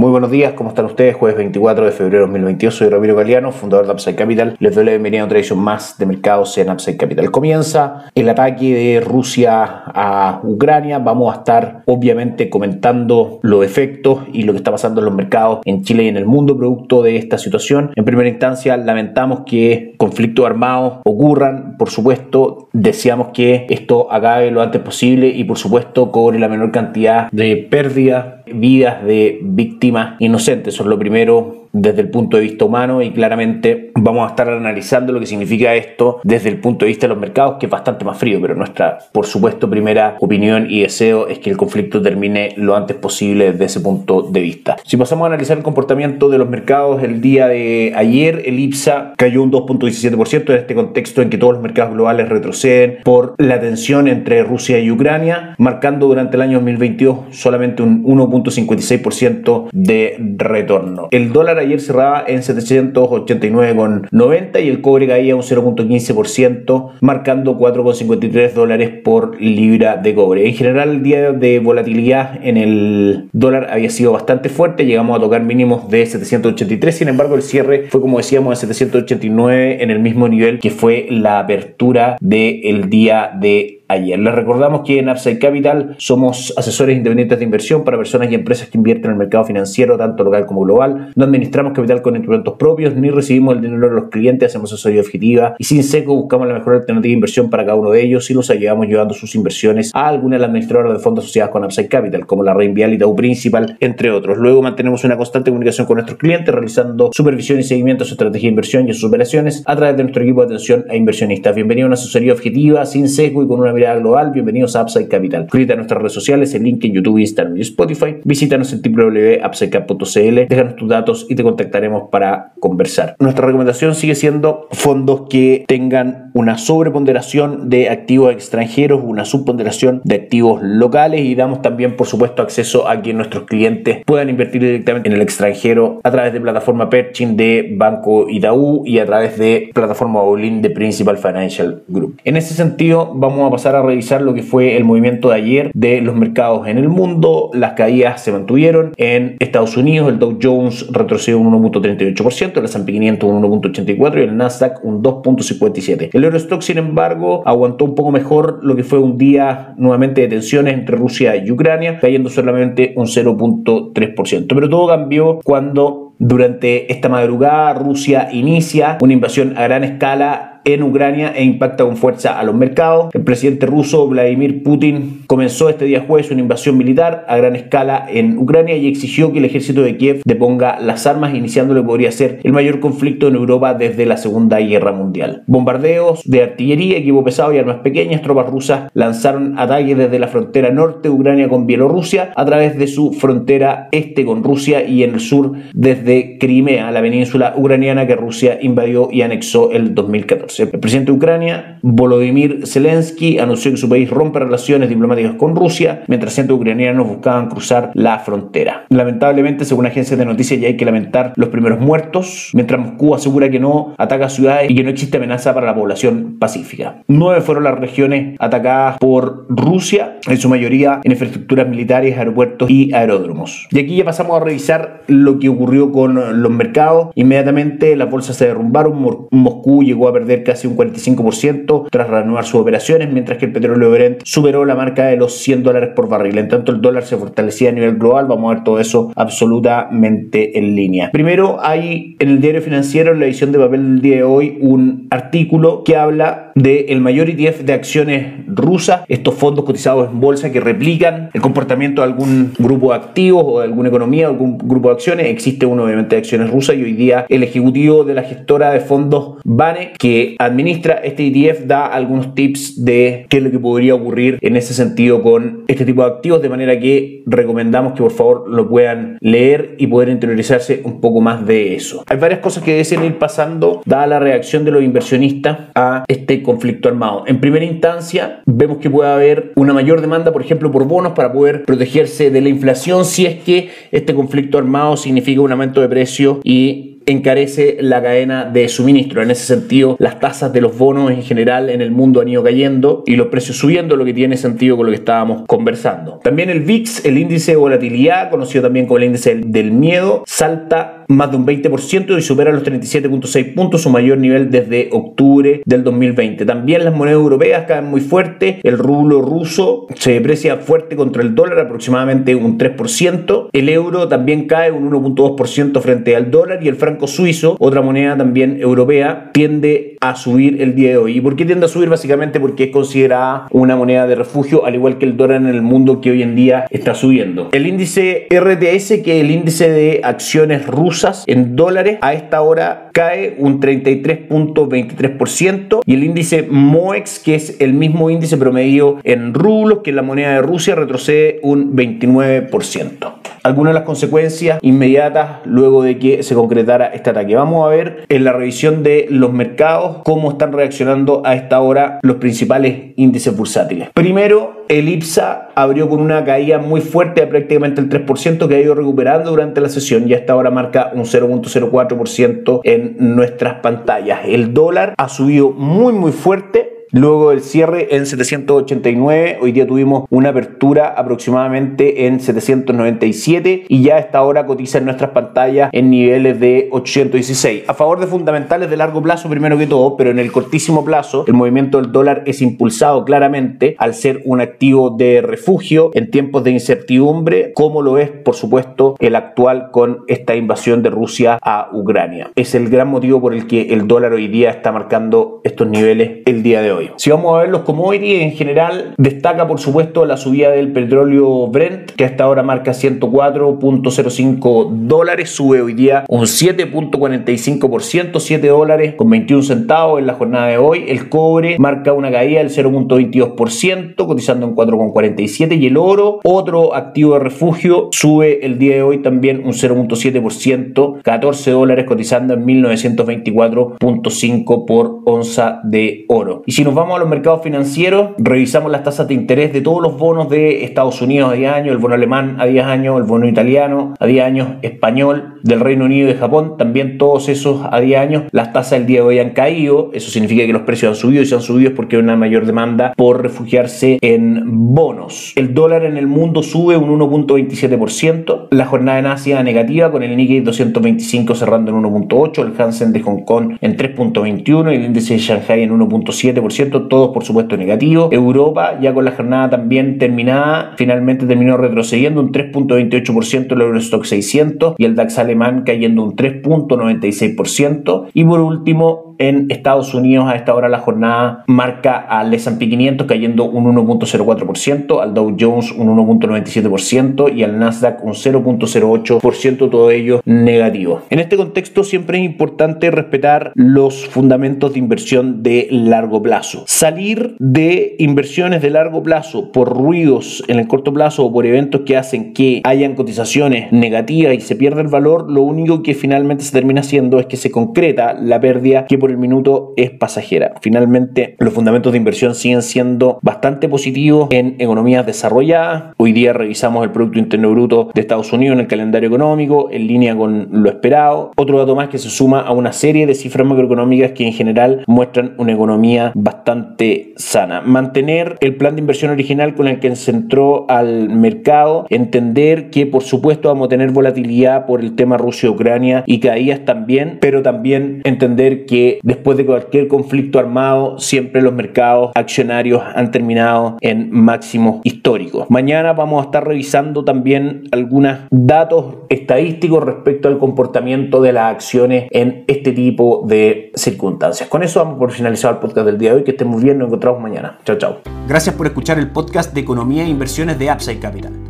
Muy buenos días, ¿cómo están ustedes? Jueves 24 de febrero de 2022, soy Ramiro Galeano, fundador de Upside Capital. Les doy la bienvenida a otra edición más de mercados en Upside Capital. Comienza el ataque de Rusia a Ucrania. Vamos a estar obviamente comentando los efectos y lo que está pasando en los mercados en Chile y en el mundo producto de esta situación. En primera instancia, lamentamos que conflictos armados ocurran. Por supuesto, deseamos que esto acabe lo antes posible y por supuesto cobre la menor cantidad de pérdidas vidas de víctimas inocentes. Eso es lo primero desde el punto de vista humano y claramente vamos a estar analizando lo que significa esto desde el punto de vista de los mercados, que es bastante más frío, pero nuestra, por supuesto, primera opinión y deseo es que el conflicto termine lo antes posible desde ese punto de vista. Si pasamos a analizar el comportamiento de los mercados el día de ayer, el IPSA cayó un 2.17% en este contexto en que todos los mercados globales retroceden por la tensión entre Rusia y Ucrania, marcando durante el año 2022 solamente un 1. 56% de retorno. El dólar ayer cerraba en 789,90 y el cobre caía un 0.15%, marcando 4,53 dólares por libra de cobre. En general, el día de volatilidad en el dólar había sido bastante fuerte, llegamos a tocar mínimos de 783, sin embargo, el cierre fue como decíamos en 789 en el mismo nivel que fue la apertura del día de ayer. Les recordamos que en Upside Capital somos asesores independientes de inversión para personas y empresas que invierten en el mercado financiero, tanto local como global. No administramos capital con instrumentos propios, ni recibimos el dinero de los clientes, hacemos asesoría objetiva y sin seco buscamos la mejor alternativa de inversión para cada uno de ellos y los ayudamos llevando sus inversiones a alguna de las administradoras de fondos asociadas con Upside Capital, como la Reinvial y Tau Principal, entre otros. Luego mantenemos una constante comunicación con nuestros clientes, realizando supervisión y seguimiento a su estrategia de inversión y sus operaciones a través de nuestro equipo de atención a inversionistas. Bienvenido a una asesoría objetiva, sin seco y con una global, bienvenidos a Upside Capital. Suscríbete a nuestras redes sociales, el link en YouTube, Instagram y Spotify. Visítanos en www.upsidecap.cl, déjanos tus datos y te contactaremos para conversar. Nuestra recomendación sigue siendo fondos que tengan una sobreponderación de activos extranjeros, una subponderación de activos locales y damos también, por supuesto, acceso a que nuestros clientes puedan invertir directamente en el extranjero a través de plataforma Perchin de Banco Itaú y a través de plataforma Olin de Principal Financial Group. En ese sentido, vamos a pasar a revisar lo que fue el movimiento de ayer de los mercados en el mundo. Las caídas se mantuvieron. En Estados Unidos el Dow Jones retrocedió un 1.38%, el S&P 500 un 1.84% y el Nasdaq un 2.57%. El Eurostock, sin embargo, aguantó un poco mejor lo que fue un día nuevamente de tensiones entre Rusia y Ucrania, cayendo solamente un 0.3%. Pero todo cambió cuando durante esta madrugada Rusia inicia una invasión a gran escala en Ucrania e impacta con fuerza a los mercados. El presidente ruso Vladimir Putin comenzó este día jueves una invasión militar a gran escala en Ucrania y exigió que el ejército de Kiev deponga las armas, iniciando lo que podría ser el mayor conflicto en Europa desde la Segunda Guerra Mundial. Bombardeos de artillería, equipo pesado y armas pequeñas, tropas rusas lanzaron ataques desde la frontera norte de Ucrania con Bielorrusia a través de su frontera este con Rusia y en el sur desde Crimea, la península ucraniana que Rusia invadió y anexó el 2014. El presidente de Ucrania, Volodymyr Zelensky, anunció que su país rompe relaciones diplomáticas con Rusia, mientras cientos ucranianos buscaban cruzar la frontera. Lamentablemente, según agencias de noticias, ya hay que lamentar los primeros muertos, mientras Moscú asegura que no ataca ciudades y que no existe amenaza para la población pacífica. Nueve fueron las regiones atacadas por Rusia, en su mayoría en infraestructuras militares, aeropuertos y aeródromos. Y aquí ya pasamos a revisar lo que ocurrió con los mercados. Inmediatamente las bolsas se derrumbaron, Moscú llegó a perder casi un 45% tras reanudar sus operaciones, mientras que el petróleo Brent superó la marca de los 100 dólares por barril. En tanto, el dólar se fortalecía a nivel global. Vamos a ver todo eso absolutamente en línea. Primero, hay en el diario financiero, en la edición de papel del día de hoy, un artículo que habla del el mayor ETF de acciones rusa, estos fondos cotizados en bolsa que replican el comportamiento de algún grupo de activos o de alguna economía o algún grupo de acciones. Existe uno obviamente de acciones rusas y hoy día el ejecutivo de la gestora de fondos Bane, que administra este ETF da algunos tips de qué es lo que podría ocurrir en ese sentido con este tipo de activos, de manera que recomendamos que por favor lo puedan leer y poder interiorizarse un poco más de eso. Hay varias cosas que deben ir pasando dada la reacción de los inversionistas a este conflicto armado. En primera instancia, vemos que puede haber una mayor demanda, por ejemplo, por bonos para poder protegerse de la inflación si es que este conflicto armado significa un aumento de precio y encarece la cadena de suministro. En ese sentido, las tasas de los bonos en general en el mundo han ido cayendo y los precios subiendo, lo que tiene sentido con lo que estábamos conversando. También el VIX, el índice de volatilidad, conocido también como el índice del miedo, salta más de un 20% y supera los 37.6 puntos, su mayor nivel desde octubre del 2020. También las monedas europeas caen muy fuerte, el rublo ruso se deprecia fuerte contra el dólar, aproximadamente un 3%, el euro también cae un 1.2% frente al dólar y el franco suizo, otra moneda también europea, tiende a subir el día de hoy. ¿Y por qué tiende a subir? Básicamente porque es considerada una moneda de refugio, al igual que el dólar en el mundo que hoy en día está subiendo. El índice RTS, que es el índice de acciones rusas, en dólares a esta hora cae un 33.23% y el índice MOEX, que es el mismo índice promedio en rublos que la moneda de Rusia, retrocede un 29% algunas de las consecuencias inmediatas luego de que se concretara este ataque. Vamos a ver en la revisión de los mercados cómo están reaccionando a esta hora los principales índices bursátiles. Primero, el IPSA abrió con una caída muy fuerte de prácticamente el 3% que ha ido recuperando durante la sesión y a esta hora marca un 0.04% en nuestras pantallas. El dólar ha subido muy muy fuerte Luego del cierre en 789, hoy día tuvimos una apertura aproximadamente en 797 y ya a esta hora cotiza en nuestras pantallas en niveles de 816. A favor de fundamentales de largo plazo primero que todo, pero en el cortísimo plazo el movimiento del dólar es impulsado claramente al ser un activo de refugio en tiempos de incertidumbre, como lo es por supuesto el actual con esta invasión de Rusia a Ucrania. Es el gran motivo por el que el dólar hoy día está marcando estos niveles el día de hoy. Si vamos a ver los commodities en general, destaca por supuesto la subida del petróleo Brent, que hasta ahora marca 104.05 dólares, sube hoy día un 7.45%, 7 dólares con 21 centavos en la jornada de hoy. El cobre marca una caída del 0.22%, cotizando en 4.47 y el oro, otro activo de refugio, sube el día de hoy también un 0.7%, 14 dólares cotizando en 1924.5 por onza de oro. Y si nos vamos a los mercados financieros, revisamos las tasas de interés de todos los bonos de Estados Unidos a 10 años, el bono alemán a 10 años, el bono italiano a 10 años, español, del Reino Unido y de Japón, también todos esos a 10 años, las tasas del día de hoy han caído, eso significa que los precios han subido y se han subido porque hay una mayor demanda por refugiarse en bonos. El dólar en el mundo sube un 1.27%, la jornada en Asia negativa con el Nikkei 225 cerrando en 1.8, el Hansen de Hong Kong en 3.21 y el índice de Shanghai en 1.7%, todos por supuesto negativos. Europa ya con la jornada también terminada, finalmente terminó retrocediendo un 3.28% el Eurostock 600 y el DAX alemán cayendo un 3.96%. Y por último, en Estados Unidos a esta hora la jornada marca al S&P 500 cayendo un 1.04%, al Dow Jones un 1.97% y al Nasdaq un 0.08%, todo ello negativo. En este contexto siempre es importante respetar los fundamentos de inversión de largo plazo. Salir de inversiones de largo plazo por ruidos en el corto plazo o por eventos que hacen que hayan cotizaciones negativas y se pierda el valor lo único que finalmente se termina haciendo es que se concreta la pérdida que por el minuto es pasajera. Finalmente, los fundamentos de inversión siguen siendo bastante positivos en economías desarrolladas. Hoy día revisamos el Producto Interno Bruto de Estados Unidos en el calendario económico, en línea con lo esperado. Otro dato más que se suma a una serie de cifras macroeconómicas que en general muestran una economía bastante sana. Mantener el plan de inversión original con el que se entró al mercado, entender que por supuesto vamos a tener volatilidad por el tema Rusia-Ucrania y caídas también, pero también entender después de cualquier conflicto armado, siempre los mercados accionarios han terminado en máximos históricos. Mañana vamos a estar revisando también algunos datos estadísticos respecto al comportamiento de las acciones en este tipo de circunstancias. Con eso vamos por finalizar el podcast del día de hoy. Que estén muy bien, nos encontramos mañana. Chao, chao. Gracias por escuchar el podcast de Economía e Inversiones de Upside Capital.